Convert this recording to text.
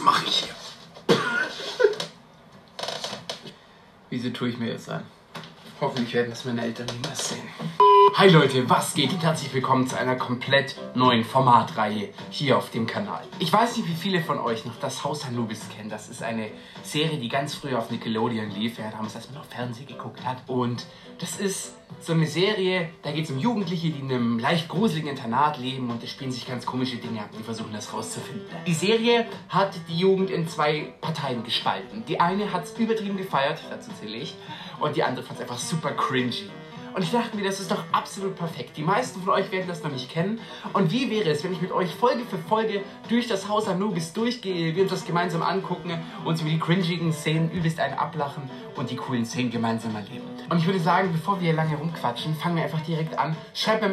Was mache ich hier? Wieso tue ich mir jetzt an? Hoffentlich werden das meine Eltern niemals sehen. Hi Leute, was geht und herzlich willkommen zu einer komplett neuen Formatreihe hier auf dem Kanal. Ich weiß nicht, wie viele von euch noch das Haus Anubis kennen. Das ist eine Serie, die ganz früh auf Nickelodeon lief, ja, damals, als man noch Fernsehen geguckt hat. Und das ist so eine Serie, da geht es um Jugendliche, die in einem leicht gruseligen Internat leben und es spielen sich ganz komische Dinge ab. Die versuchen das rauszufinden. Die Serie hat die Jugend in zwei Parteien gespalten. Die eine hat es übertrieben gefeiert, dazu zähle ich, und die andere fand es einfach super cringy. Und ich dachte mir, das ist doch absolut perfekt. Die meisten von euch werden das noch nicht kennen. Und wie wäre es, wenn ich mit euch Folge für Folge durch das Haus Anubis durchgehe, wir uns das gemeinsam angucken, uns über die cringigen Szenen übelst einen ablachen und die coolen Szenen gemeinsam erleben. Und ich würde sagen, bevor wir hier lange rumquatschen, fangen wir einfach direkt an. Schreibt mir